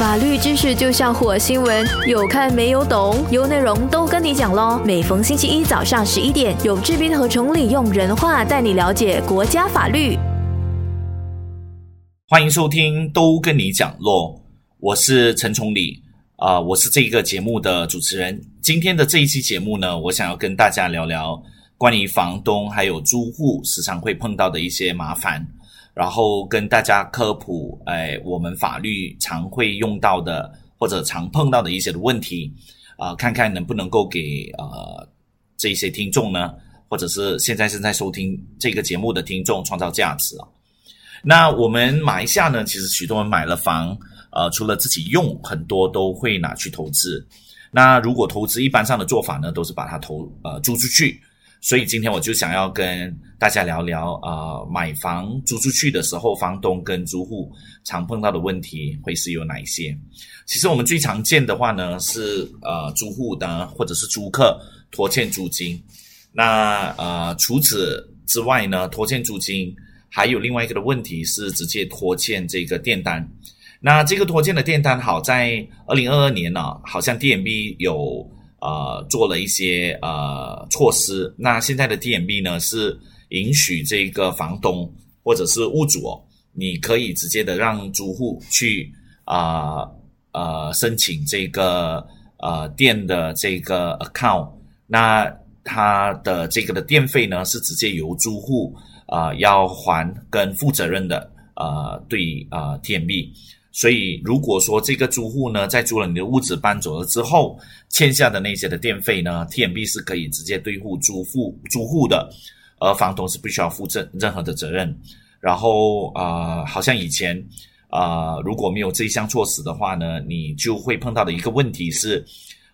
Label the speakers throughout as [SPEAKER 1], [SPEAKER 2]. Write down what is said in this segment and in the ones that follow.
[SPEAKER 1] 法律知识就像火星文，有看没有懂？有内容都跟你讲喽。每逢星期一早上十一点，有志斌和崇礼用人话带你了解国家法律。
[SPEAKER 2] 欢迎收听，都跟你讲咯。我是陈崇礼，啊、我是这个节目的主持人。今天的这一期节目呢，我想要跟大家聊聊关于房东还有租户时常会碰到的一些麻烦，然后跟大家科普，哎，我们法律常会用到的或者常碰到的一些的问题，啊、看看能不能够给呃这些听众呢，或者是现在正在收听这个节目的听众创造价值啊。那我们马来西亚呢，其实许多人买了房，呃，除了自己用，很多都会拿去投资。那如果投资，一般上的做法呢，都是把它投呃租出去。所以今天我就想要跟大家聊聊，呃，买房租出去的时候，房东跟租户常碰到的问题会是有哪一些？其实我们最常见的话呢，是呃租户呢或者是租客拖欠租金。那呃除此之外呢，拖欠租金。还有另外一个的问题是直接拖欠这个电单，那这个拖欠的电单好在二零二二年呢，好像 DMB 有呃做了一些呃措施，那现在的 DMB 呢是允许这个房东或者是物主哦，你可以直接的让租户去啊呃申请这个呃电的这个 account，那它的这个的电费呢是直接由租户。啊、要还跟负责任的呃对啊、TMB，所以如果说这个租户呢在租了你的屋子搬走了之后，欠下的那些的电费呢，TMB 是可以直接兑付租户租户的，而房东是不需要负任任何的责任。然后啊、好像以前啊、如果没有这一项措施的话呢，你就会碰到的一个问题是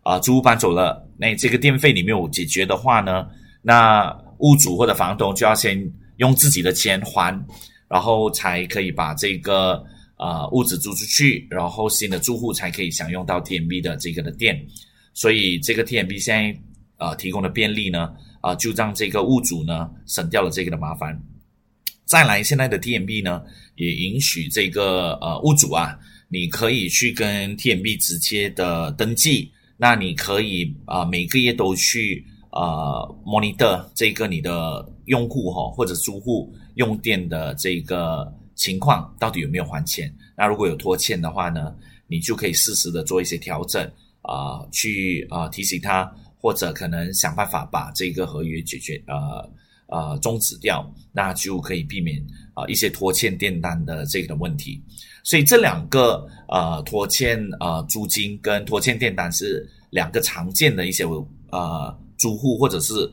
[SPEAKER 2] 啊、租户搬走了，那这个电费你没有解决的话呢，那屋主或者房东就要先。用自己的钱还，然后才可以把这个呃屋子租出去，然后新的住户才可以享用到 TMB 的这个的电。所以这个 TMB 现在呃提供的便利呢，啊、就让这个屋主呢省掉了这个的麻烦。再来，现在的 TMB 呢也允许这个呃屋主啊，你可以去跟 TMB 直接的登记，那你可以啊、每个月都去。呃，monitor 这个你的用户哈、或者租户用电的这个情况到底有没有还钱？那如果有拖欠的话呢，你就可以适时的做一些调整啊、去啊、提醒他，或者可能想办法把这个合约解决呃呃终止掉，那就可以避免啊、一些拖欠电单的这个的问题。所以这两个呃拖欠呃租金跟拖欠电单是两个常见的一些呃。租户或者是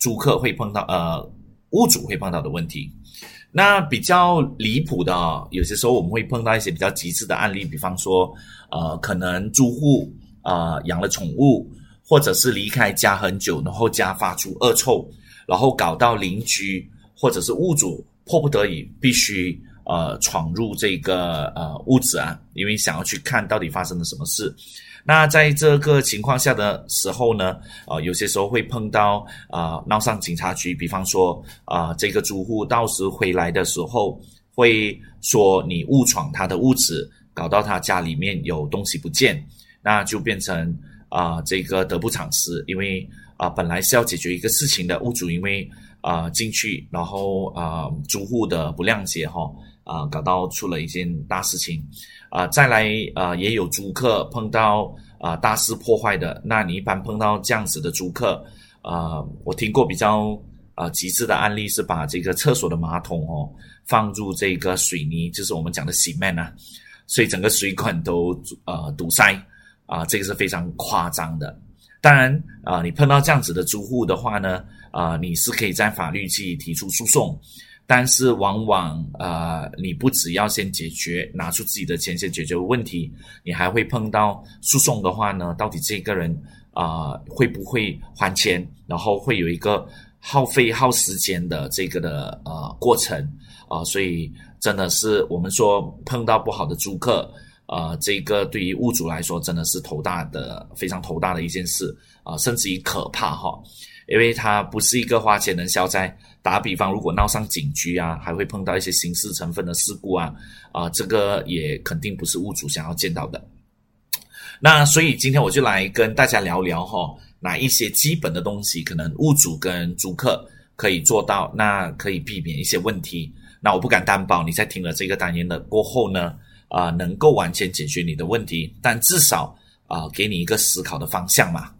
[SPEAKER 2] 租客会碰到呃屋主会碰到的问题，那比较离谱的、有些时候我们会碰到一些比较极致的案例，比方说呃可能租户啊、呃、养了宠物，或者是离开家很久，然后家发出恶臭，然后搞到邻居或者是屋主迫不得已必须呃闖入这个呃屋子啊，因为想要去看到底发生了什么事。那在这个情况下的时候呢，啊、有些时候会碰到啊、呃、闹上警察局，比方说啊、呃，这个租户到时回来的时候会说你误闯他的屋子，搞到他家里面有东西不见，那就变成啊、呃、这个得不偿失，因为啊、本来是要解决一个事情的，屋主因为啊、呃、进去，然后啊、租户的不谅解哈啊、搞到出了一件大事情。啊、再来啊、也有租客碰到啊、大肆破坏的。那你一般碰到这样子的租客，啊、我听过比较啊、极致的案例是把这个厕所的马桶哦放入这个水泥，就是我们讲的洗面啊，所以整个水管都呃堵塞啊、这个是非常夸张的。当然啊、你碰到这样子的租户的话呢，啊、你是可以在法律去提出诉讼。但是往往呃，你不只要先解决，拿出自己的钱先解决问题，你还会碰到诉讼的话呢，到底这个人啊、会不会还钱，然后会有一个耗费耗时间的这个的呃过程啊、所以真的是我们说碰到不好的租客，呃，这个对于屋主来说真的是头大的非常头大的一件事啊、甚至于可怕哈。因为它不是一个花钱能消灾。打比方，如果闹上警局啊，还会碰到一些刑事成分的事故啊，啊，这个也肯定不是物主想要见到的。那所以今天我就来跟大家聊聊哈，哪一些基本的东西可能物主跟租客可以做到，那可以避免一些问题。那我不敢担保你在听了这个单元的过后呢，啊，能够完全解决你的问题，但至少啊，给你一个思考的方向嘛。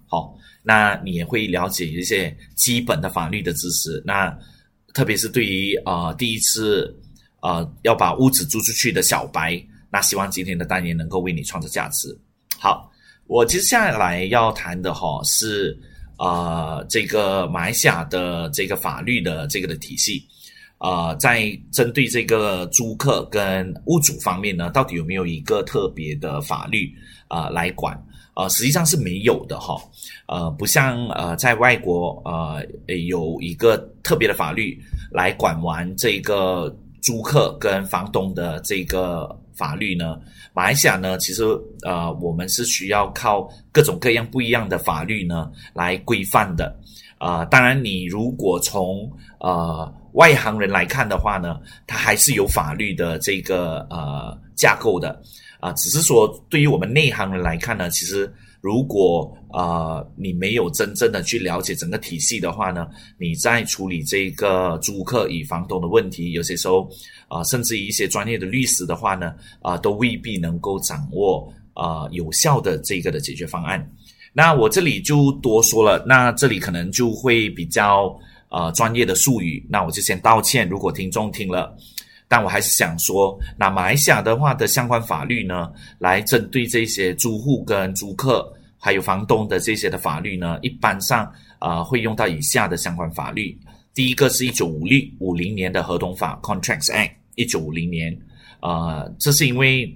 [SPEAKER 2] 那你也会了解一些基本的法律的知识。那特别是对于啊第一次啊要把屋子租出去的小白，那希望今天的单元能够为你创造价值。好，我接下来要谈的哈是啊这个马来西亚的这个法律的这个的体系。啊，在针对这个租客跟屋主方面呢，到底有没有一个特别的法律啊来管？啊，实际上是没有的哈。呃，不像呃，在外国呃有一个特别的法律来管完这个租客跟房东的这个法律呢。马来西亚呢，其实呃，我们是需要靠各种各样不一样的法律呢来规范的。啊，当然，你如果从呃。外行人来看的话呢，它还是有法律的这个呃架构的啊，只是说对于我们内行人来看呢，其实如果啊你没有真正的去了解整个体系的话呢，你在处理这个租客与房东的问题，有些时候啊，甚至一些专业的律师的话呢，啊都未必能够掌握啊有效的这个的解决方案。那我这里就多说了，那这里可能就会比较。呃，专业的术语，那我就先道歉。如果听众听了，但我还是想说，那马来西亚的话的相关法律呢，来针对这些租户跟租客还有房东的这些的法律呢，一般上啊会用到以下的相关法律。第一个是一九五六五零年的合同法 （Contracts Act），一九五零年。啊，这是因为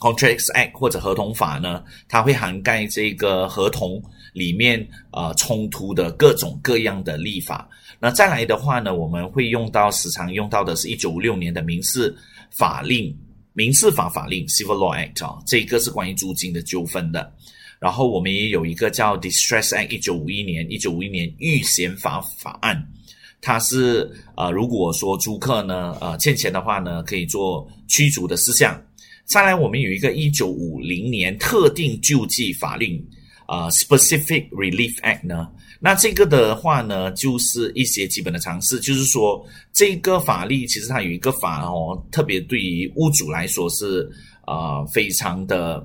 [SPEAKER 2] Contracts Act 或者合同法呢，它会涵盖这个合同。里面呃冲突的各种各样的立法，那再来的话呢，我们会用到时常用到的是一九五六年的民事法令，民事法法令 Civil Law Act 啊，这个是关于租金的纠纷的。然后我们也有一个叫 Distress Act，一九五一年，一九五一年预先法法案，它是呃如果说租客呢呃欠钱的话呢，可以做驱逐的事项。再来，我们有一个一九五零年特定救济法令。啊，Specific Relief Act 呢？那这个的话呢，就是一些基本的常识，就是说这个法律其实它有一个法哦，特别对于屋主来说是啊，非常的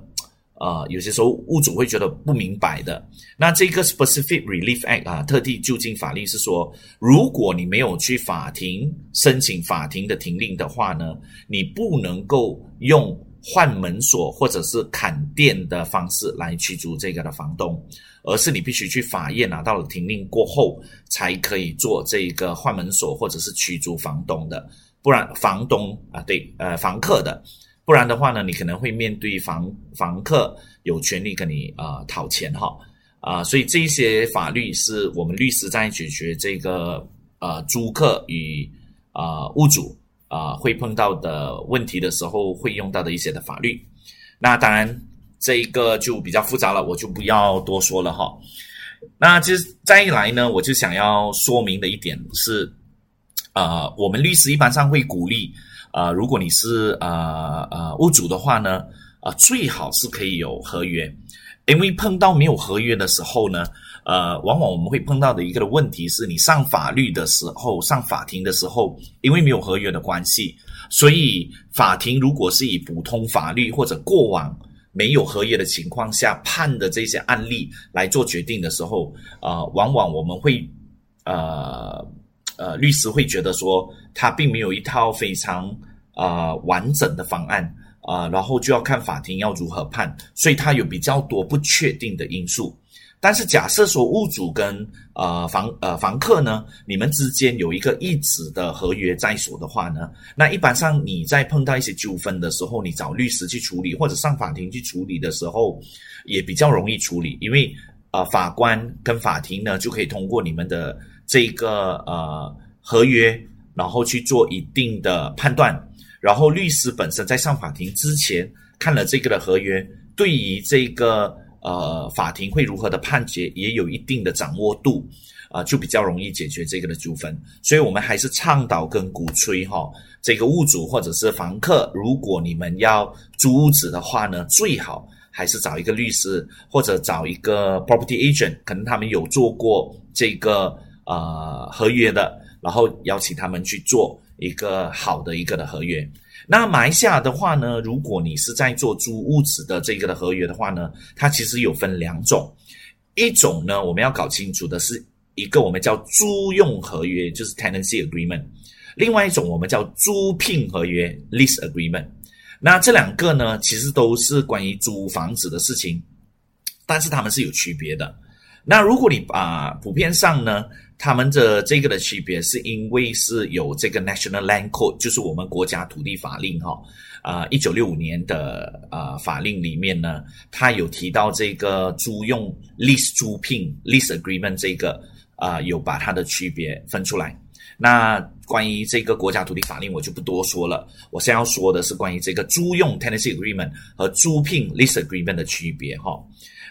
[SPEAKER 2] 呃，有些时候屋主会觉得不明白的。那这个 Specific Relief Act 啊，特地就近法律是说，如果你没有去法庭申请法庭的停令的话呢，你不能够用。换门锁或者是砍电的方式来驱逐这个的房东，而是你必须去法院拿到了停令过后，才可以做这个换门锁或者是驱逐房东的，不然房东啊对呃房客的，不然的话呢，你可能会面对房房客有权利跟你啊讨钱哈啊，所以这一些法律是我们律师在解决这个呃租客与啊屋主。啊，会碰到的问题的时候会用到的一些的法律，那当然这一个就比较复杂了，我就不要多说了哈。那其实再一来呢，我就想要说明的一点是，呃，我们律师一般上会鼓励，呃，如果你是呃呃屋主的话呢，啊，最好是可以有合约，因为碰到没有合约的时候呢。呃，往往我们会碰到的一个的问题是，你上法律的时候，上法庭的时候，因为没有合约的关系，所以法庭如果是以普通法律或者过往没有合约的情况下判的这些案例来做决定的时候，呃，往往我们会呃呃，律师会觉得说，他并没有一套非常呃完整的方案啊，然后就要看法庭要如何判，所以他有比较多不确定的因素。但是假设说物主跟呃房呃房客呢，你们之间有一个一纸的合约在手的话呢，那一般上你在碰到一些纠纷的时候，你找律师去处理或者上法庭去处理的时候，也比较容易处理，因为呃法官跟法庭呢就可以通过你们的这个呃合约，然后去做一定的判断，然后律师本身在上法庭之前看了这个的合约，对于这个。呃，法庭会如何的判决也有一定的掌握度，啊，就比较容易解决这个的纠纷。所以我们还是倡导跟鼓吹哈，这个屋主或者是房客，如果你们要租屋子的话呢，最好还是找一个律师或者找一个 property agent，可能他们有做过这个呃合约的，然后邀请他们去做一个好的一个的合约。那马来西亚的话呢，如果你是在做租屋子的这个的合约的话呢，它其实有分两种，一种呢我们要搞清楚的是一个我们叫租用合约，就是 tenancy agreement，另外一种我们叫租聘合约 lease agreement。那这两个呢，其实都是关于租房子的事情，但是他们是有区别的。那如果你把普遍上呢？他们的这个的区别是因为是有这个 National Land Code，就是我们国家土地法令哈，啊，一九六五年的啊法令里面呢，它有提到这个租用 lease 租聘 lease agreement 这个啊，有把它的区别分出来。那关于这个国家土地法令，我就不多说了。我先要说的是关于这个租用 tenancy agreement 和租聘 lease agreement 的区别哈。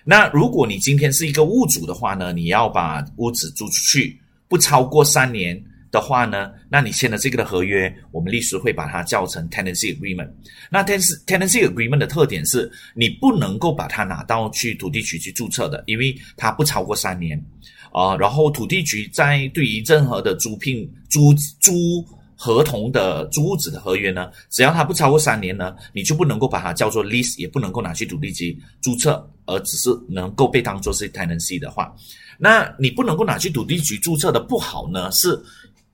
[SPEAKER 2] 那如果你今天是一个物主的话呢，你要把屋子租出去不超过三年的话呢，那你签的这个的合约，我们律师会把它叫成 tenancy agreement。那 tenancy tenancy agreement 的特点是你不能够把它拿到去土地局去注册的，因为它不超过三年啊。然后土地局在对于任何的租聘租租合同的租屋子的合约呢，只要它不超过三年呢，你就不能够把它叫做 lease，也不能够拿去土地局注册。而只是能够被当做是 tenancy 的话，那你不能够拿去土地局注册的不好呢？是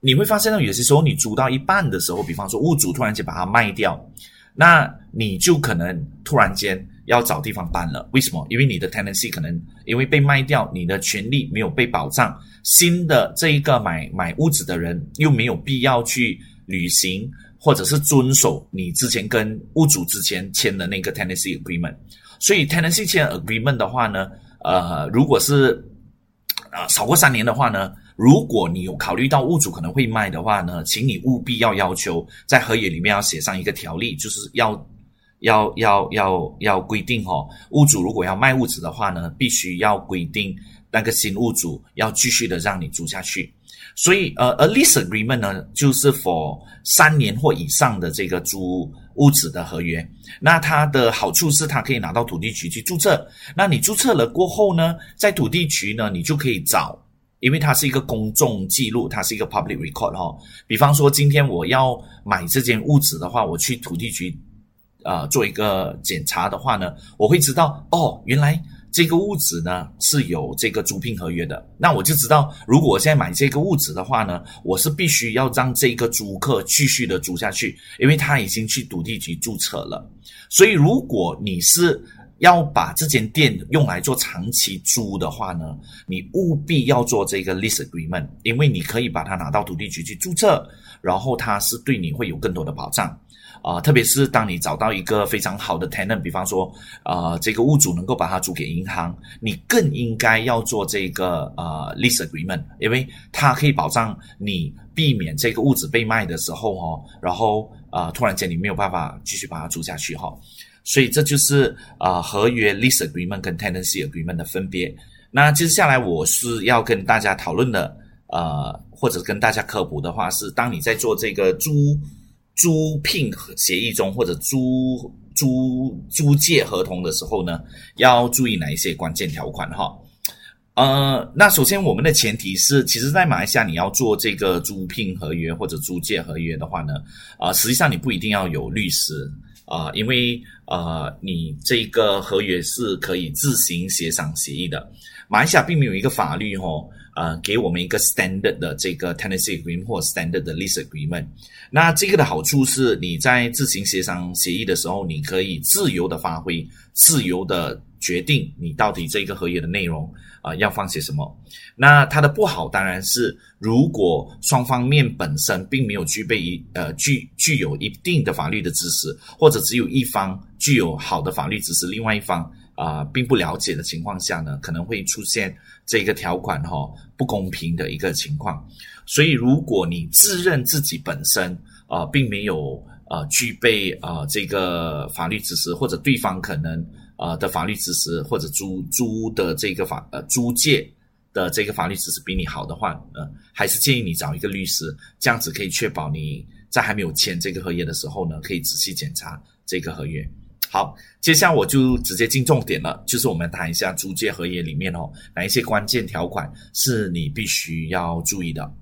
[SPEAKER 2] 你会发现到有些时候你租到一半的时候，比方说屋主突然间把它卖掉，那你就可能突然间要找地方搬了。为什么？因为你的 tenancy 可能因为被卖掉，你的权利没有被保障，新的这一个买买屋子的人又没有必要去履行或者是遵守你之前跟屋主之前签的那个 tenancy agreement。所以 tenancy 签 agreement 的话呢，呃，如果是啊少过三年的话呢，如果你有考虑到屋主可能会卖的话呢，请你务必要要求在合约里面要写上一个条例，就是要要要要要规定哦，屋主如果要卖屋子的话呢，必须要规定那个新屋主要继续的让你租下去。所以呃，a lease agreement 呢，就是 for 三年或以上的这个租。屋子的合约，那它的好处是它可以拿到土地局去注册。那你注册了过后呢，在土地局呢，你就可以找，因为它是一个公众记录，它是一个 public record 哈。比方说，今天我要买这间屋子的话，我去土地局，呃，做一个检查的话呢，我会知道哦，原来。这个屋子呢是有这个租赁合约的，那我就知道，如果我现在买这个屋子的话呢，我是必须要让这个租客继续的租下去，因为他已经去土地局注册了。所以，如果你是要把这间店用来做长期租的话呢，你务必要做这个 lease agreement，因为你可以把它拿到土地局去注册，然后它是对你会有更多的保障。啊，特别是当你找到一个非常好的 tenant，比方说，呃，这个屋主能够把它租给银行，你更应该要做这个呃 lease agreement，因为它可以保障你避免这个屋子被卖的时候哈，然后啊，突然间你没有办法继续把它租下去哈，所以这就是啊合约 lease agreement 跟 tenancy agreement 的分别。那接下来我是要跟大家讨论的，呃，或者跟大家科普的话是，当你在做这个租。租聘协议中或者租租租借合同的时候呢，要注意哪一些关键条款哈？呃，那首先我们的前提是，其实，在马来西亚你要做这个租聘合约或者租借合约的话呢，啊，实际上你不一定要有律师啊，因为呃，你这个合约是可以自行协商协议的。马来西亚并没有一个法律哈。呃，给我们一个 standard 的这个 tenancy agreement 或 standard 的 lease agreement。那这个的好处是，你在自行协商协议的时候，你可以自由的发挥，自由的决定你到底这个合约的内容啊要放些什么。那它的不好当然是，如果双方面本身并没有具备一呃具具有一定的法律的知识，或者只有一方具有好的法律知识，另外一方。啊，并不了解的情况下呢，可能会出现这个条款哈不公平的一个情况。所以，如果你自认自己本身啊，并没有啊具备啊这个法律知识，或者对方可能啊的法律知识，或者租租的这个法呃租借的这个法律知识比你好的话，呃，还是建议你找一个律师，这样子可以确保你在还没有签这个合约的时候呢，可以仔细检查这个合约。好，接下来我就直接进重点了，就是我们谈一下租借合约里面哦，哪一些关键条款是你必须要注意的。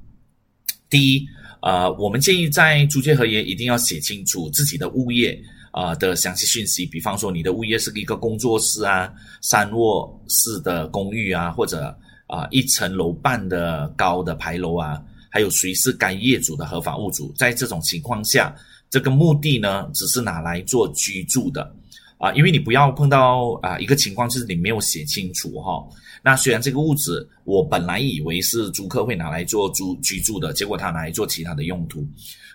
[SPEAKER 2] 第一，呃，我们建议在租借合约一定要写清楚自己的物业啊的详细讯息，比方说你的物业是一个工作室啊、三卧室的公寓啊，或者啊一层楼半的高的牌楼啊，还有谁是该业主的合法物主，在这种情况下。这个目的呢，只是拿来做居住的，啊，因为你不要碰到啊一个情况，就是你没有写清楚哈。那虽然这个屋子我本来以为是租客会拿来做租居住的，结果他拿来做其他的用途，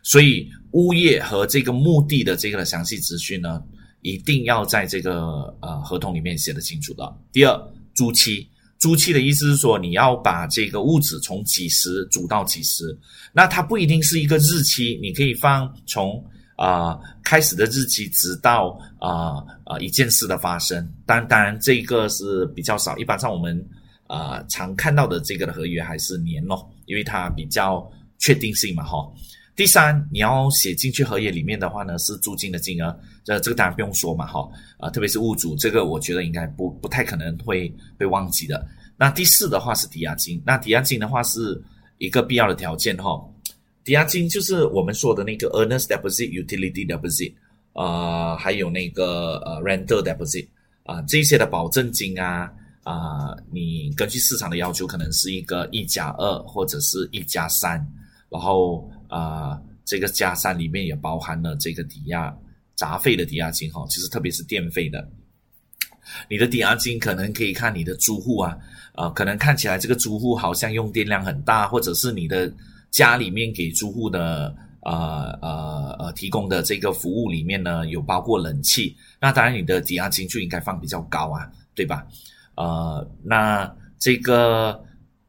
[SPEAKER 2] 所以物业和这个目的的这个详细资讯呢，一定要在这个呃合同里面写的清楚的。第二，租期。租期的意思是说，你要把这个屋子从几时租到几时，那它不一定是一个日期，你可以放从啊开始的日期，直到啊啊一件事的发生。当当然这个是比较少，一般上我们啊常看到的这个的合约还是年咯，因为它比较确定性嘛哈。第三，你要写进去合约里面的话呢，是租金的金额。这这个当然不用说嘛，哈啊，特别是物主，这个我觉得应该不不太可能会被忘记的。那第四的话是抵押金，那抵押金的话是一个必要的条件哈。抵押金就是我们说的那个 earnest deposit、utility deposit，呃，还有那个呃 rental deposit 啊，这些的保证金啊啊，你根据市场的要求，可能是一个一加二或者是一加三，然后啊，这个加三里面也包含了这个抵押。杂费的抵押金哈，其实特别是电费的，你的抵押金可能可以看你的租户啊，啊，可能看起来这个租户好像用电量很大，或者是你的家里面给租户的呃呃呃提供的这个服务里面呢有包括冷气，那当然你的抵押金就应该放比较高啊，对吧？呃，那这个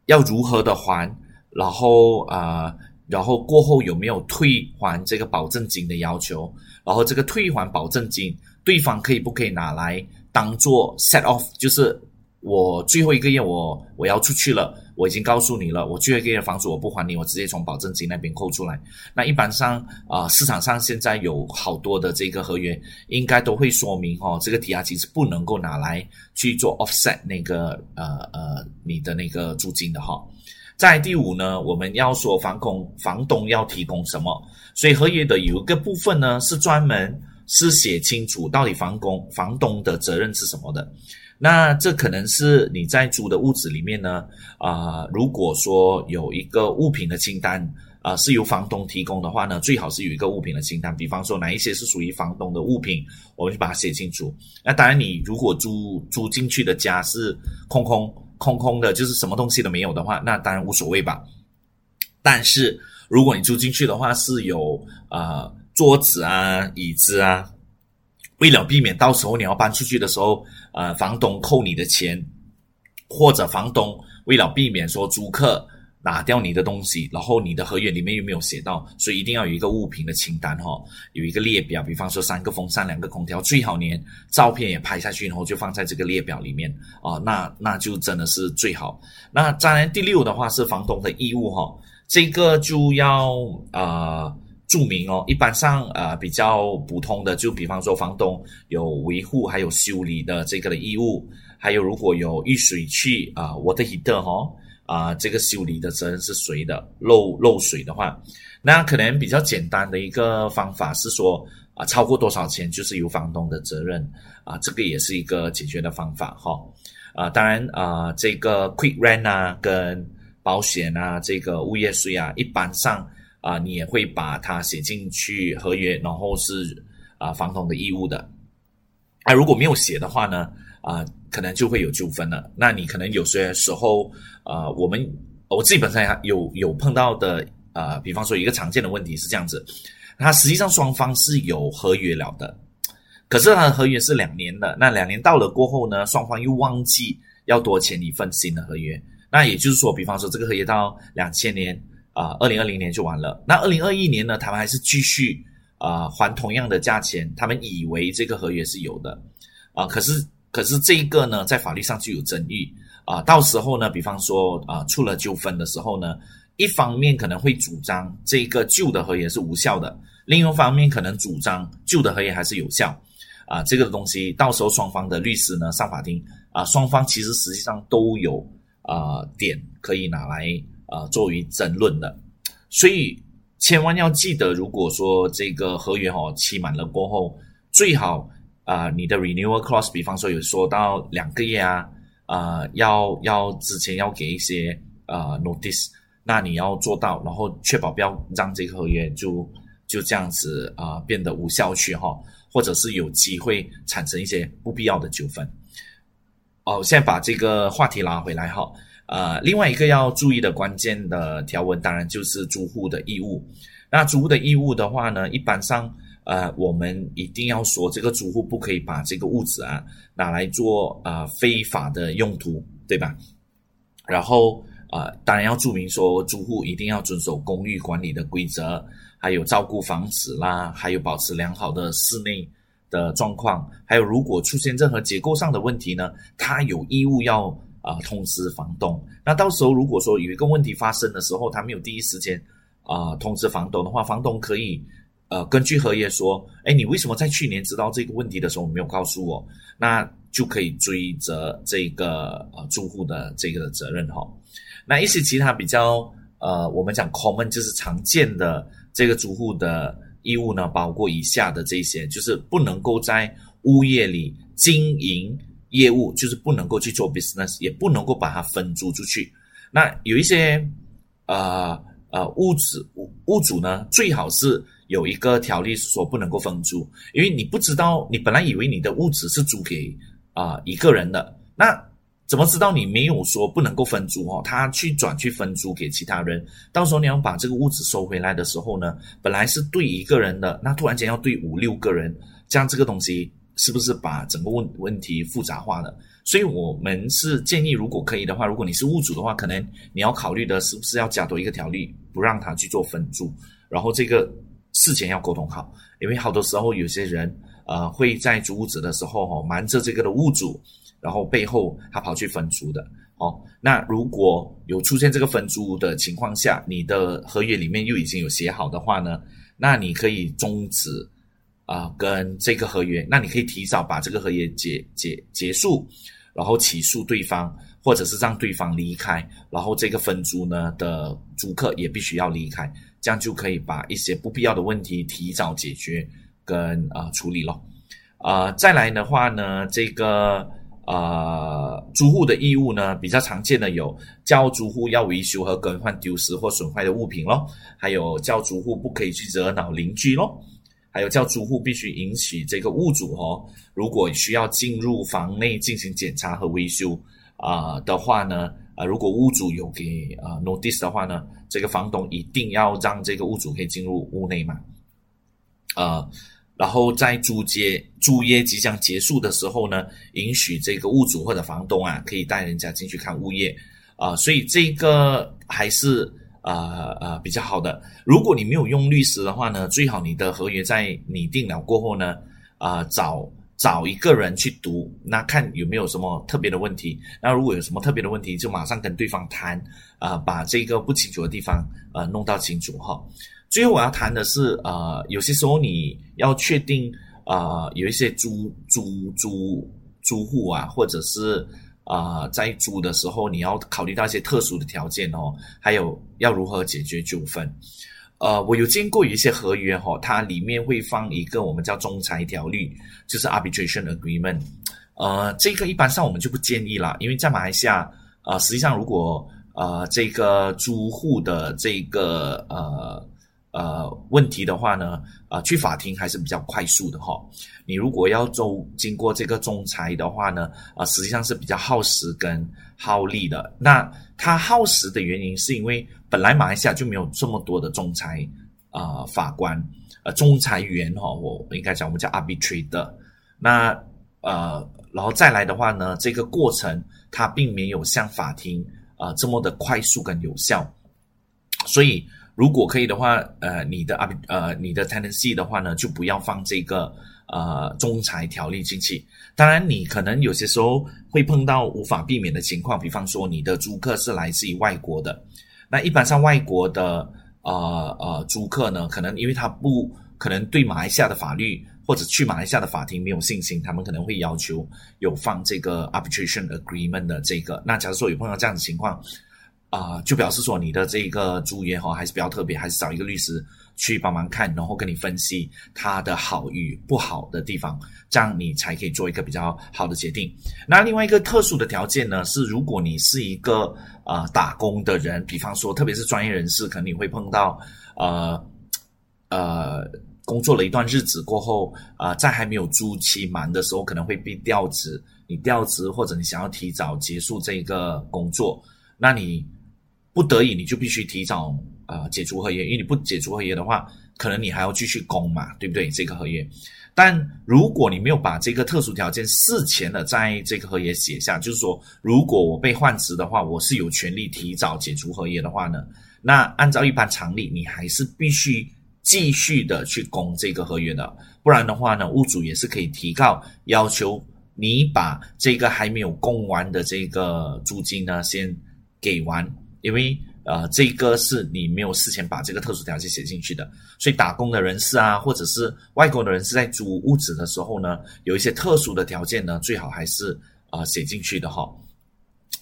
[SPEAKER 2] 要如何的还？然后啊。然后过后有没有退还这个保证金的要求？然后这个退还保证金，对方可以不可以拿来当做 set off？就是我最后一个月我我要出去了，我已经告诉你了，我最后一个月房租我不还你，我直接从保证金那边扣出来。那一般上啊，市场上现在有好多的这个合约，应该都会说明哦，这个抵押金是不能够拿来去做 offset 那个呃呃你的那个租金的哈。在第五呢，我们要说房东房东要提供什么，所以合约的有一个部分呢是专门是写清楚到底房东房东的责任是什么的。那这可能是你在租的屋子里面呢，啊，如果说有一个物品的清单啊是由房东提供的话呢，最好是有一个物品的清单，比方说哪一些是属于房东的物品，我们就把它写清楚。那当然，你如果租租进去的家是空空。空空的，就是什么东西都没有的话，那当然无所谓吧。但是如果你租进去的话，是有啊桌子啊椅子啊，为了避免到时候你要搬出去的时候，呃，房东扣你的钱，或者房东为了避免说租客。拿掉你的东西，然后你的合约里面又没有写到，所以一定要有一个物品的清单哈，有一个列表，比方说三个风扇、两个空调，最好连照片也拍下去，然后就放在这个列表里面啊，那那就真的是最好。那当然第六的话是房东的义务哈，这个就要啊注明哦，一般上呃比较普通的，就比方说房东有维护还有修理的这个的义务，还有如果有遇水去啊，我的 heater 哈。啊，这个修理的责任是谁的？漏漏水的话，那可能比较简单的一个方法是说，啊，超过多少钱就是由房东的责任啊，这个也是一个解决的方法哈。啊，当然啊，这个 quick rent 啊，跟保险啊，这个物业税啊，一般上啊，你也会把它写进去合约，然后是啊，房东的义务的。啊，如果没有写的话呢？啊，可能就会有纠纷了。那你可能有些时候，啊，我们我自己本身有有碰到的，啊，比方说一个常见的问题是这样子，它实际上双方是有合约了的，可是它的合约是两年的，那两年到了过后呢，双方又忘记要多签一份新的合约，那也就是说，比方说这个合约到两千年啊，二零二零年就完了，那二零二一年呢，他们还是继续啊还同样的价钱，他们以为这个合约是有的，啊，可是。可是这一个呢，在法律上就有争议啊，到时候呢，比方说啊，出了纠纷的时候呢，一方面可能会主张这个旧的合约是无效的，另一方面可能主张旧的合约还是有效。啊，这个东西到时候双方的律师呢上法庭啊，双方其实实际上都有啊点可以拿来啊作为争论的，所以千万要记得，如果说这个合约哦期满了过后，最好啊你的 renewal clause，比方说有说到两个月啊。啊，要要之前要给一些呃 notice，那你要做到，然后确保不要让这个合约就就这样子啊变得无效去哈，或者是有机会产生一些不必要的纠纷。哦，现在把这个话题拉回来哈，呃，另外一个要注意的关键的条文，当然就是租户的义务。那租户的义务的话呢，一般上。呃，我们一定要说，这个租户不可以把这个屋子啊拿来做啊非法的用途，对吧？然后啊，当然要注明说，租户一定要遵守公寓管理的规则，还有照顾房子啦，还有保持良好的室内的状况，还有如果出现任何结构上的问题呢，他有义务要啊通知房东。那到时候如果说有一个问题发生的时候，他没有第一时间啊通知房东的话，房东可以。呃，根据合约说，哎，你为什么在去年知道这个问题的时候没有告诉我？那就可以追责这个呃住户的这个责任哈。那一些其他比较呃，我们讲 common 就是常见的这个租户的义务呢，包括以下的这些，就是不能够在物业里经营业务，就是不能够去做 business，也不能够把它分租出去。那有一些呃呃屋主屋屋主呢，最好是。有一个条例说不能够分租，因为你不知道，你本来以为你的屋子是租给啊一个人的，那怎么知道你没有说不能够分租哦？他去转去分租给其他人，到时候你要把这个屋子收回来的时候呢，本来是对一个人的，那突然间要对五六个人，这样这个东西是不是把整个问问题复杂化了？所以我们是建议，如果可以的话，如果你是屋主的话，可能你要考虑的是不是要加多一个条例，不让他去做分租，然后这个。事前要沟通好，因为好多时候有些人呃会在租屋子的时候哈瞒着这个的屋主，然后背后他跑去分租的哦。那如果有出现这个分租的情况下，你的合约里面又已经有写好的话呢，那你可以终止啊跟这个合约，那你可以提早把这个合约结结结束，然后起诉对方，或者是让对方离开，然后这个分租呢的租客也必须要离开。这样就可以把一些不必要的问题提早解决跟啊处理咯，啊再来的话呢，这个呃租户的义务呢比较常见的有叫租户要维修和更换丢失或损坏的物品咯，还有叫租户不可以去惹恼邻居咯，还有叫租户必须引起这个屋主哦，如果需要进入房内进行检查和维修啊的话呢。啊，如果屋主有给啊 notice 的话呢，这个房东一定要让这个物主可以进入屋内嘛，呃，然后在租接租约即将结束的时候呢，允许这个物主或者房东啊，可以带人家进去看物业啊，所以这个还是呃呃比较好的。如果你没有用律师的话呢，最好你的合约在拟定了过后呢，啊找。找一个人去读，那看有没有什么特别的问题。那如果有什么特别的问题，就马上跟对方谈，啊，把这个不清楚的地方，呃，弄到清楚哈。最后我要谈的是，呃，有些时候你要确定，啊，有一些租租租租户啊，或者是啊，在租的时候，你要考虑到一些特殊的条件哦，还有要如何解决纠纷。呃，我有见过有一些合约哈，它里面会放一个我们叫仲裁条例，就是 arbitration agreement。呃，这个一般上我们就不建议了，因为在马来西亚，呃，实际上如果呃这个租户的这个呃呃问题的话呢，啊，去法庭还是比较快速的哈。你如果要走经过这个仲裁的话呢，啊，实际上是比较耗时跟耗力的。那它耗时的原因是因为本来马来西亚就没有这么多的仲裁啊法官，呃，仲裁员哈，我应该讲我们叫 arbitrator。那呃，然后再来的话呢，这个过程它并没有像法庭啊这么的快速跟有效，所以如果可以的话，呃，你的啊呃你的 tenancy 的话呢，就不要放这个呃仲裁条例进去。当然，你可能有些时候会碰到无法避免的情况，比方说你的租客是来自于外国的，那一般上外国的呃呃租客呢，可能因为他不可能对马来西亚的法律或者去马来西亚的法庭没有信心，他们可能会要求有放这个 arbitration agreement 的这个。那假如说有碰到这样的情况，啊，就表示说你的这个租约哈还是比较特别，还是找一个律师去帮忙看，然后跟你分析它的好与不好的地方，这样你才可以做一个比较好的决定。那另外一个特殊的条件呢，是如果你是一个啊打工的人，比方说特别是专业人士，可能你会碰到呃呃工作了一段日子过后啊，在还没有租期满的时候，可能会被调职。你调职或者你想要提早结束这个工作，那你。不得已，你就必须提早啊解除合约，因为你不解除合约的话，可能你还要继续供嘛，对不对？这个合约，但如果你没有把这个特殊条件事前的在这个合约写下，就是说，如果我被换职的话，我是有权利提早解除合约的话呢，那按照一般常理，你还是必须继续的去供这个合约的，不然的话呢，屋主也是可以提告要求你把这个还没有供完的这个租金呢先给完。因为呃，这个是你没有事前把这个特殊条件写进去的，所以打工的人士啊，或者是外国的人士在租屋子的时候呢，有一些特殊的条件呢，最好还是啊写进去的哈。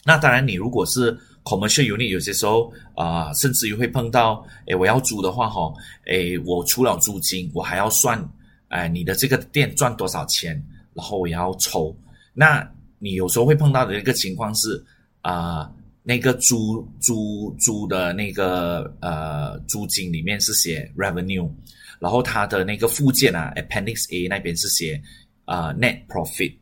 [SPEAKER 2] 那当然，你如果是 commercial unit，有些时候啊，甚至于会碰到，诶，我要租的话哈，诶，我除了租金，我还要算，哎，你的这个店赚多少钱，然后我要抽。那你有时候会碰到的一个情况是啊。那个租租租的那个呃租金里面是写 revenue，然后它的那个附件啊 appendix A 那边是写啊 net profit，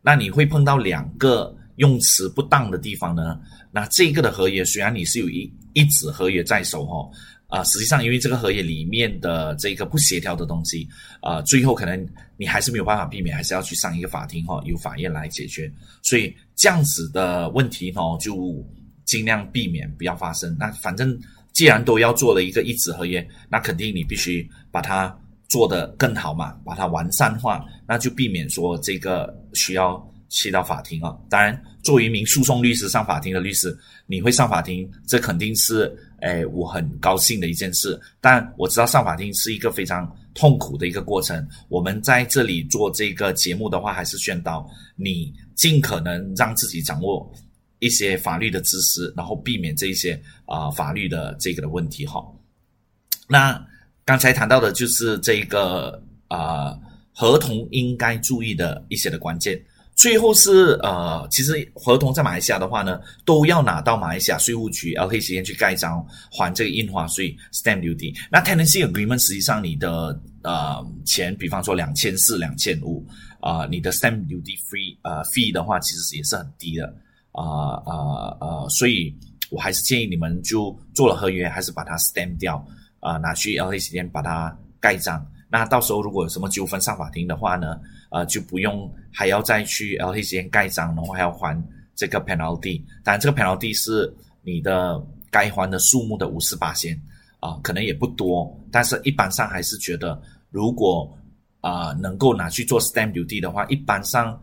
[SPEAKER 2] 那你会碰到两个用词不当的地方呢？那这个的合约虽然你是有一一纸合约在手哈，啊实际上因为这个合约里面的这个不协调的东西啊，最后可能你还是没有办法避免，还是要去上一个法庭哈，由法院来解决。所以这样子的问题呢，就。尽量避免不要发生。那反正既然都要做了一个一纸合约，那肯定你必须把它做得更好嘛，把它完善化，那就避免说这个需要去到法庭啊。当然，作为一名诉讼律师上法庭的律师，你会上法庭，这肯定是诶我很高兴的一件事。但我知道上法庭是一个非常痛苦的一个过程。我们在这里做这个节目的话，还是宣导你尽可能让自己掌握。一些法律的知识，然后避免这一些啊法律的这个的问题哈。那刚才谈到的就是这个啊合同应该注意的一些的关键。最后是呃，其实合同在马来西亚的话呢，都要拿到马来西亚税务局 LK 时间去盖章还这个印花税 stamp duty。那 tenancy agreement 实际上你的呃钱，比方说两千四、两千五啊，你的 stamp duty free 呃 fee 的话，其实也是很低的。啊啊啊！所以我还是建议你们就做了合约，还是把它 stamp 掉啊，拿去 L H 时间把它盖章。那到时候如果有什么纠纷上法庭的话呢，呃，就不用还要再去 L H 时间盖章，然后还要还这个 penalty。当然，这个 penalty 是你的该还的数目的五十八先啊，可能也不多，但是一般上还是觉得，如果啊能够拿去做 stamp duty 的话，一般上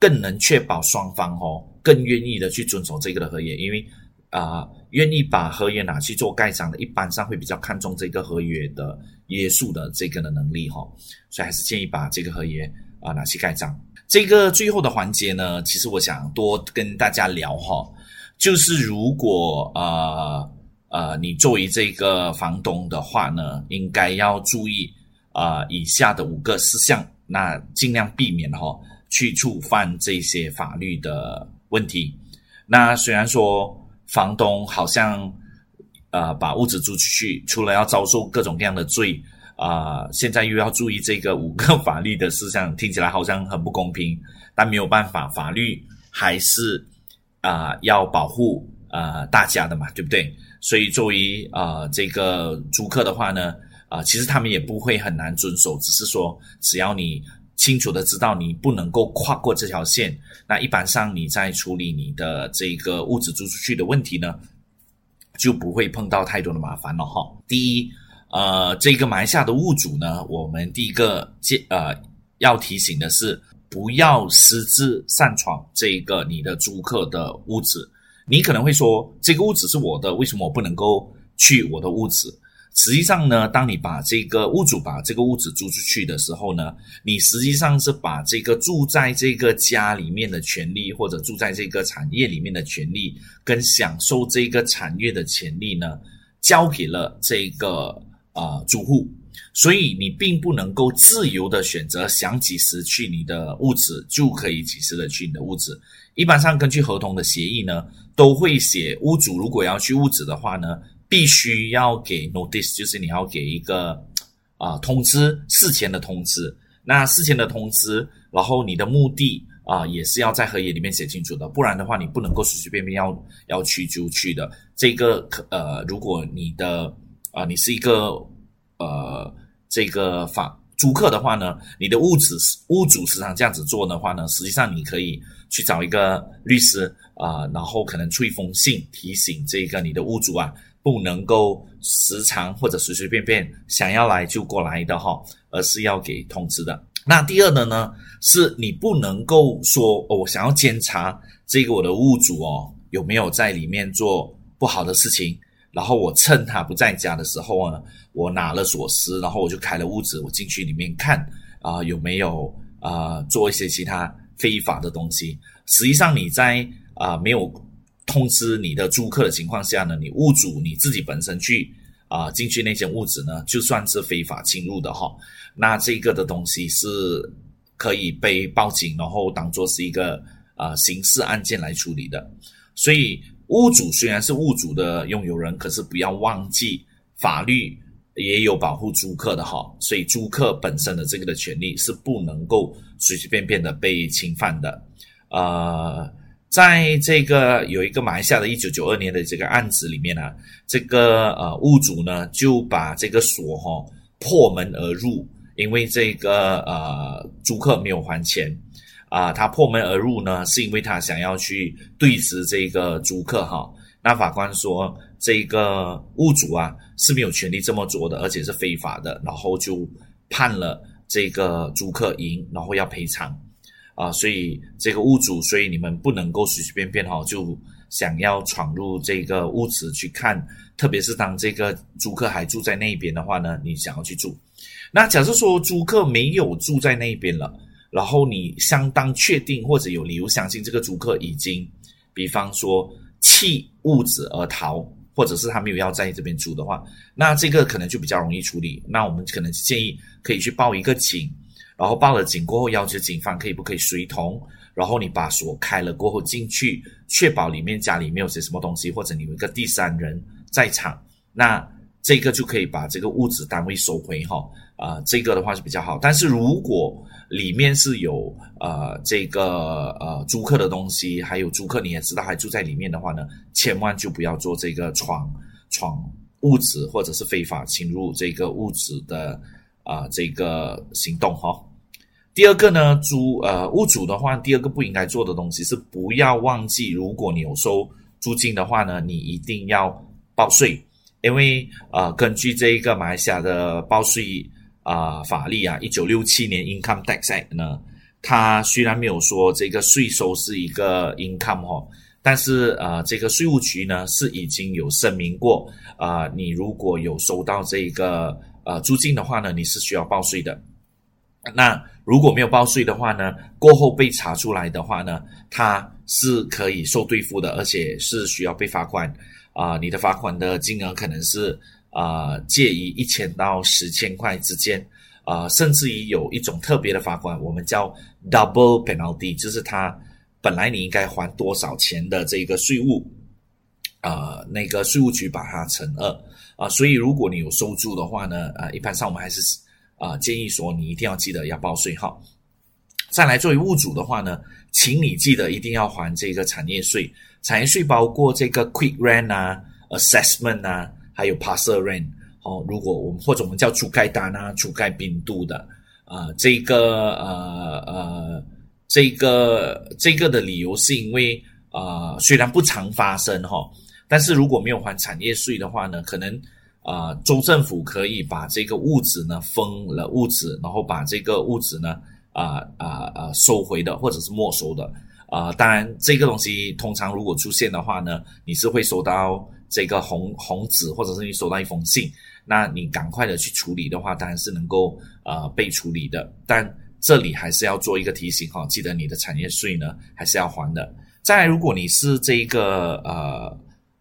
[SPEAKER 2] 更能确保双方哦。更愿意的去遵守这个的合约，因为啊，愿意把合约拿去做盖章的，一般上会比较看重这个合约的约束的这个的能力哈，所以还是建议把这个合约啊拿去盖章。这个最后的环节呢，其实我想多跟大家聊哈，就是如果呃呃你作为这个房东的话呢，应该要注意啊以下的五个事项，那尽量避免哈去触犯这些法律的。问题，那虽然说房东好像呃把屋子租出去，除了要遭受各种各样的罪啊，现在又要注意这个五个法律的事项，听起来好像很不公平，但没有办法，法律还是啊要保护啊大家的嘛，对不对？所以作为啊这个租客的话呢，啊其实他们也不会很难遵守，只是说只要你。清楚的知道你不能够跨过这条线，那一般上你在处理你的这个物质租出去的问题呢，就不会碰到太多的麻烦了哈。第一，呃，这个埋下的物主呢，我们第一个建呃要提醒的是，不要私自擅闯这个你的租客的屋子。你可能会说，这个屋子是我的，为什么我不能够去我的屋子？实际上呢，当你把这个屋主把这个屋子租出去的时候呢，你实际上是把这个住在这个家里面的权利，或者住在这个产业里面的权利，跟享受这个产业的权利呢，交给了这个呃租户。所以你并不能够自由的选择想几时去你的屋子就可以几时的去你的屋子。一般上根据合同的协议呢，都会写屋主如果要去屋子的话呢。必须要给 notice，就是你要给一个啊通知，事前的通知。那事前的通知，然后你的目的啊也是要在合约里面写清楚的，不然的话你不能够随随便便要要去就去的。这个可呃，如果你的啊你是一个呃这个房租客的话呢，你的屋主屋主时常这样子做的话呢，实际上你可以去找一个律师啊，然后可能出一封信提醒这个你的屋主啊。不能够时常或者随随便便想要来就过来的哈，而是要给通知的。那第二的呢，是你不能够说哦，我想要监察这个我的屋主哦有没有在里面做不好的事情，然后我趁他不在家的时候呢，我拿了锁匙，然后我就开了屋子，我进去里面看啊有没有啊做一些其他非法的东西。实际上你在啊没有。通知你的租客的情况下呢，你物主你自己本身去啊进去那间屋子呢，就算是非法侵入的哈。那这个的东西是可以被报警，然后当做是一个啊刑事案件来处理的。所以屋主虽然是屋主的拥有人，可是不要忘记法律也有保护租客的哈。所以租客本身的这个的权利是不能够随随便便的被侵犯的，呃。在这个有一个马来西亚的一九九二年的这个案子里面呢，这个呃物主呢就把这个锁哈破门而入，因为这个呃租客没有还钱啊，他破门而入呢是因为他想要去对峙这个租客哈。那法官说这个物主啊是没有权利这么做的，而且是非法的，然后就判了这个租客赢，然后要赔偿。啊，所以这个屋主，所以你们不能够随随便便哈，就想要闯入这个屋子去看，特别是当这个租客还住在那边的话呢，你想要去住。那假设说租客没有住在那边了，然后你相当确定或者有理由相信这个租客已经，比方说弃屋子而逃，或者是他没有要在这边住的话，那这个可能就比较容易处理。那我们可能建议可以去报一个警。然后报了警过后，要求警方可以不可以随同，然后你把锁开了过后进去，确保里面家里没有些什么东西，或者你有一个第三人在场，那这个就可以把这个物质单位收回哈。啊，这个的话是比较好。但是如果里面是有呃这个呃租客的东西，还有租客你也知道还住在里面的话呢，千万就不要做这个闯闯物质或者是非法侵入这个物质的啊这个行动哈。第二个呢，租呃屋主的话，第二个不应该做的东西是不要忘记，如果你有收租金的话呢，你一定要报税，因为呃根据这一个马来西亚的报税啊法律啊，一九六七年 Income Tax Act 呢，它虽然没有说这个税收是一个 income 哈，但是呃这个税务局呢是已经有声明过啊，你如果有收到这个呃租金的话呢，你是需要报税的。那如果没有报税的话呢？过后被查出来的话呢，他是可以受对付的，而且是需要被罚款啊！你的罚款的金额可能是啊介于一千到十千块之间啊，甚至于有一种特别的罚款，我们叫 double penalty，就是他本来你应该还多少钱的这个税务啊，那个税务局把它乘二啊，所以如果你有收住的话呢，啊，一般上我们还是。啊，建议说你一定要记得要报税哈。再来，作为物主的话呢，请你记得一定要还这个产业税。产业税包括这个 quick rent 啊、assessment 啊，还有 parcel rent。哦，如果我们或者我们叫主盖单啊、主盖冰度的啊，这个呃呃，这个这个的理由是因为啊，虽然不常发生哈，但是如果没有还产业税的话呢，可能啊州政府可以把这个物质呢封了物质，然后把这个物质呢啊啊啊收回的，或者是没收的。啊，当然这个东西通常如果出现的话呢，你是会收到这个红红纸，或者是你收到一封信，那你赶快的去处理的话，当然是能够呃被处理的。但这里还是要做一个提醒哈，记得你的产业税呢还是要还的。再如果你是这个呃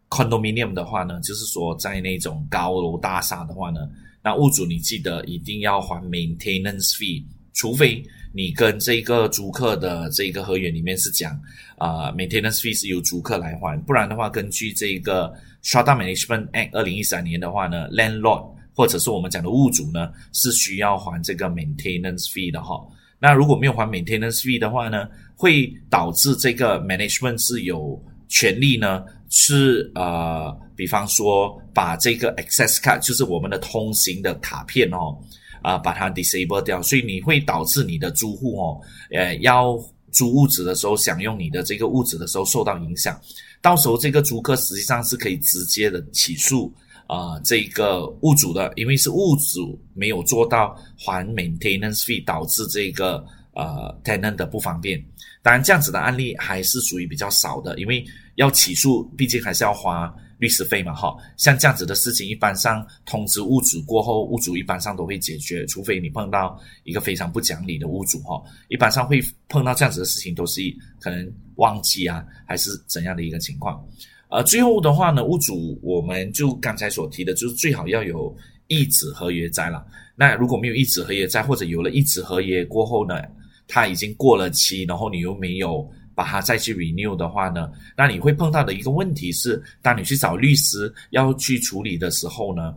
[SPEAKER 2] condominium 的话呢，就是说在那种高楼大厦的话呢，那物主你记得一定要还 maintenance fee，除非。你跟这个租客的这个合约里面是讲啊，maintenance fee 是由租客来还，不然的话，根据这个 Strata Management Act 二零一三年的话呢，landlord 或者是我们讲的物主呢，是需要还这个 maintenance fee 的哈。那如果没有还 maintenance fee 的话呢，会导致这个 management 是有权利呢，是呃，比方说把这个 access card 就是我们的通行的卡片哦。啊，把它 disable 掉，所以你会导致你的租户哦，呃，要租屋子的时候享用你的这个屋子的时候受到影响，到时候这个租客实际上是可以直接的起诉啊这个物主的，因为是物主没有做到还 maintenance fee 导致这个呃 tenant 的不方便。当然，这样子的案例还是属于比较少的，因为要起诉，毕竟还是要花。律师费嘛，哈，像这样子的事情，一般上通知屋主过后，屋主一般上都会解决，除非你碰到一个非常不讲理的屋主，哈，一般上会碰到这样子的事情，都是可能忘记啊，还是怎样的一个情况。呃，最后的话呢，屋主我们就刚才所提的，就是最好要有一纸合约在了。那如果没有一纸合约在，或者有了一纸合约过后呢，他已经过了期，然后你又没有。把它再去 renew 的话呢，那你会碰到的一个问题是，当你去找律师要去处理的时候呢，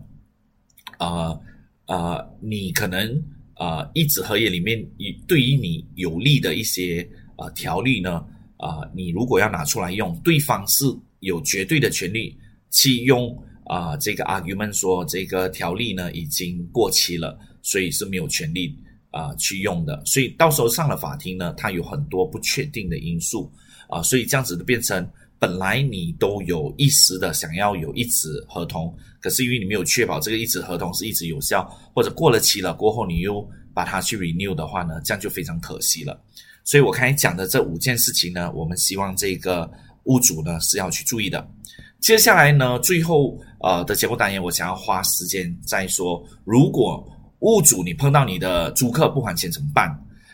[SPEAKER 2] 呃呃，你可能呃一纸合约里面对于你有利的一些呃条例呢，啊，你如果要拿出来用，对方是有绝对的权利去用啊这个 argument 说这个条例呢已经过期了，所以是没有权利。啊，去用的，所以到时候上了法庭呢，它有很多不确定的因素啊，所以这样子就变成本来你都有意识的想要有一纸合同，可是因为你没有确保这个一纸合同是一直有效，或者过了期了过后你又把它去 renew 的话呢，这样就非常可惜了。所以我刚才讲的这五件事情呢，我们希望这个屋主呢是要去注意的。接下来呢，最后呃的节目单元，我想要花时间再说，如果。物主，你碰到你的租客不还钱怎么办？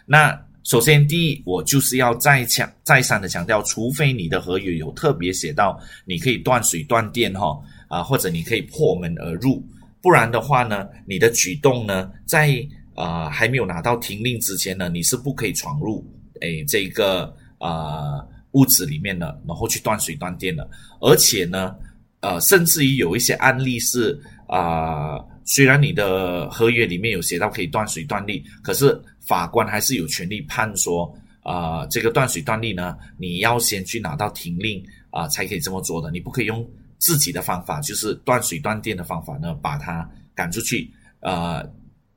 [SPEAKER 2] 那首先第一，我就是要再强再三的强调，除非你的合约有特别写到你可以断水断电哈啊，或者你可以破门而入，不然的话呢，你的举动呢，在啊还没有拿到停令之前呢，你是不可以闯入诶这个啊屋子里面的，然后去断水断电的，而且呢，呃，甚至于有一些案例是啊。虽然你的合约里面有写到可以断水断力，可是法官还是有权利判说，啊，这个断水断力呢，你要先去拿到停令啊，才可以这么做的。你不可以用自己的方法，就是断水断电的方法呢，把它赶出去。呃，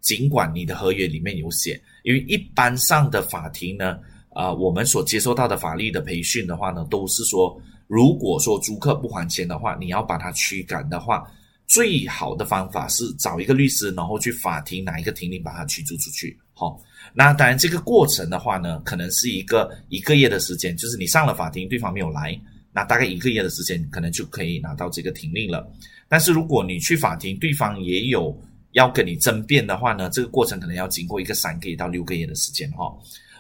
[SPEAKER 2] 尽管你的合约里面有写，因为一般上的法庭呢，啊，我们所接受到的法律的培训的话呢，都是说，如果说租客不还钱的话，你要把他驱赶的话。最好的方法是找一个律师，然后去法庭拿一个庭令把他驱逐出去。好，那当然这个过程的话呢，可能是一个一个月的时间，就是你上了法庭，对方没有来，那大概一个月的时间，可能就可以拿到这个庭令了。但是如果你去法庭，对方也有要跟你争辩的话呢，这个过程可能要经过一个三个月到六个月的时间哈。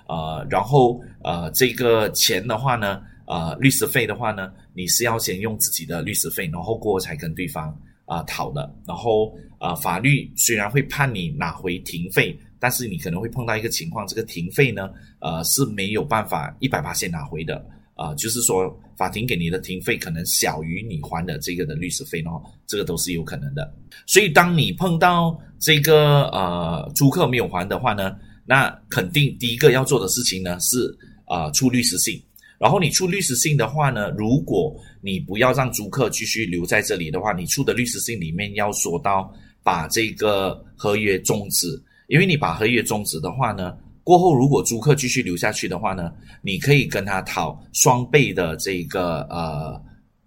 [SPEAKER 2] 呃，然后呃，这个钱的话呢，呃，律师费的话呢，你是要先用自己的律师费，然后过后才跟对方。啊，讨的，然后啊，法律虽然会判你拿回停费，但是你可能会碰到一个情况，这个停费呢，呃，是没有办法一百八先拿回的，啊，就是说法庭给你的停费可能小于你还的这个的律师费哦，这个都是有可能的。所以当你碰到这个呃租客没有还的话呢，那肯定第一个要做的事情呢是啊出律师信。然后你出律师信的话呢，如果你不要让租客继续留在这里的话，你出的律师信里面要说到把这个合约终止，因为你把合约终止的话呢，过后如果租客继续留下去的话呢，你可以跟他讨双倍的这个呃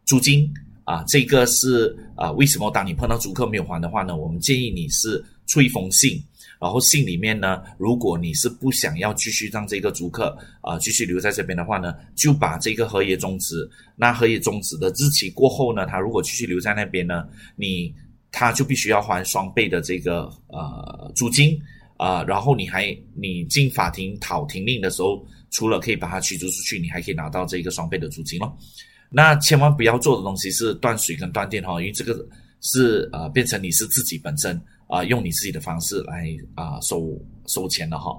[SPEAKER 2] 租金，啊，这个是啊，为什么当你碰到租客没有还的话呢？我们建议你是出一封信，然后信里面呢，如果你是不想要继续让这个租客啊继续留在这边的话呢，就把这个合约终止。那合约终止的日期过后呢，他如果继续留在那边呢，你他就必须要还双倍的这个呃租金啊，然后你还你进法庭讨停令的时候，除了可以把他驱逐出去，你还可以拿到这个双倍的租金咯。那千万不要做的东西是断水跟断电哈，因为这个是呃变成你是自己本身啊用你自己的方式来啊收收钱的哈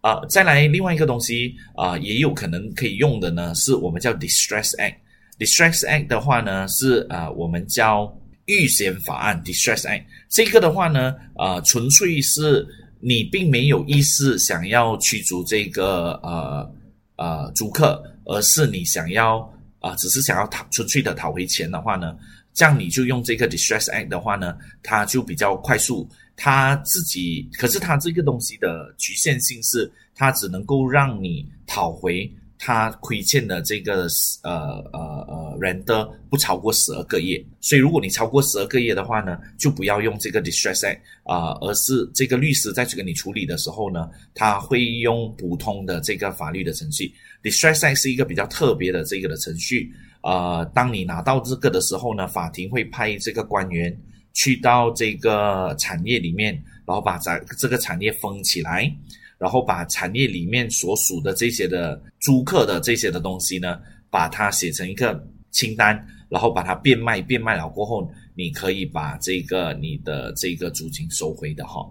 [SPEAKER 2] 啊再来另外一个东西啊也有可能可以用的呢，是我们叫 Distress Act。Distress Act 的话呢是啊我们叫预先法案 Distress Act。这个的话呢啊纯粹是你并没有意识想要驱逐这个呃呃租客，而是你想要。啊，只是想要讨纯粹的讨回钱的话呢，这样你就用这个 distress act 的话呢，它就比较快速。它自己，可是它这个东西的局限性是，它只能够让你讨回它亏欠的这个呃呃呃人的不超过十二个月。所以如果你超过十二个月的话呢，就不要用这个 distress act 啊，而是这个律师在去跟你处理的时候呢，他会用普通的这个法律的程序。Distress Act 是一个比较特别的这个的程序，呃，当你拿到这个的时候呢，法庭会派这个官员去到这个产业里面，然后把这这个产业封起来，然后把产业里面所属的这些的租客的这些的东西呢，把它写成一个清单，然后把它变卖，变卖了过后，你可以把这个你的这个租金收回的哈，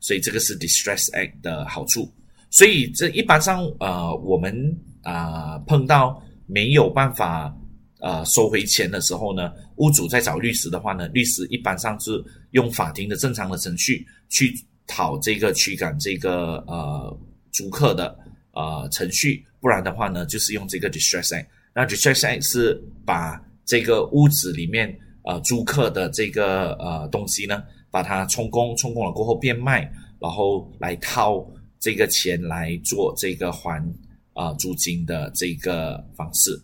[SPEAKER 2] 所以这个是 Distress Act 的好处，所以这一般上呃我们。啊，碰到没有办法呃收回钱的时候呢，屋主在找律师的话呢，律师一般上是用法庭的正常的程序去讨这个驱赶这个呃租客的呃程序，不然的话呢，就是用这个 distress act。那 distress act 是把这个屋子里面呃租客的这个呃东西呢，把它充公，充公了过后变卖，然后来套这个钱来做这个还。啊，租金的这个方式。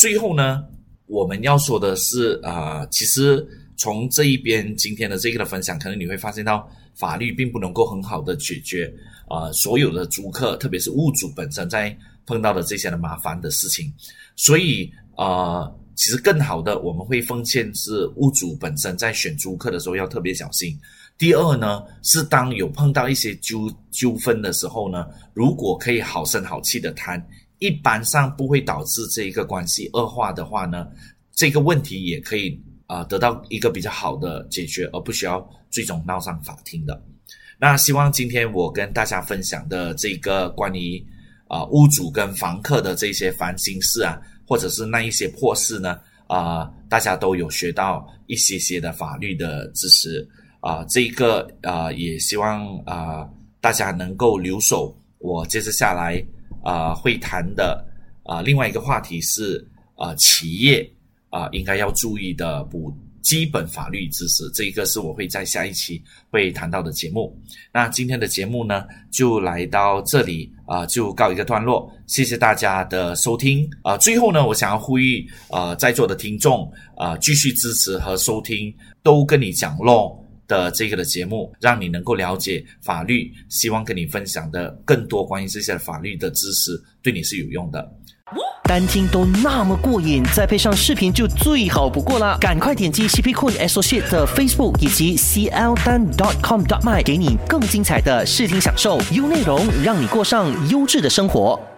[SPEAKER 2] 最后呢，我们要说的是啊，其实从这一边今天的这个的分享，可能你会发现到法律并不能够很好的解决啊所有的租客，特别是屋主本身在碰到的这些的麻烦的事情。所以啊，其实更好的，我们会奉劝是屋主本身在选租客的时候要特别小心。第二呢，是当有碰到一些纠纠纷的时候呢，如果可以好声好气的谈，一般上不会导致这一个关系恶化的话呢，这个问题也可以啊得到一个比较好的解决，而不需要最终闹上法庭的。那希望今天我跟大家分享的这个关于啊屋主跟房客的这些烦心事啊，或者是那一些破事呢，啊大家都有学到一些些的法律的知识。啊，这个啊，也希望啊，大家能够留守。我接着下来啊，会谈的啊，另外一个话题是啊，企业啊，应该要注意的补基本法律知识。这一个是我会在下一期会谈到的节目。那今天的节目呢，就来到这里啊，就告一个段落。谢谢大家的收听啊。最后呢，我想要呼吁啊，在座的听众啊，继续支持和收听，都跟你讲咯。的这个的节目，让你能够了解法律，希望跟你分享的更多关于这些法律的知识，对你是有用的。
[SPEAKER 3] 单听都那么过瘾，再配上视频就最好不过了。赶快点击 CP Cool Associate 的 Facebook 以及 CL 单 dot com dot my，给你更精彩的视听享受，优内容，让你过上优质的生活。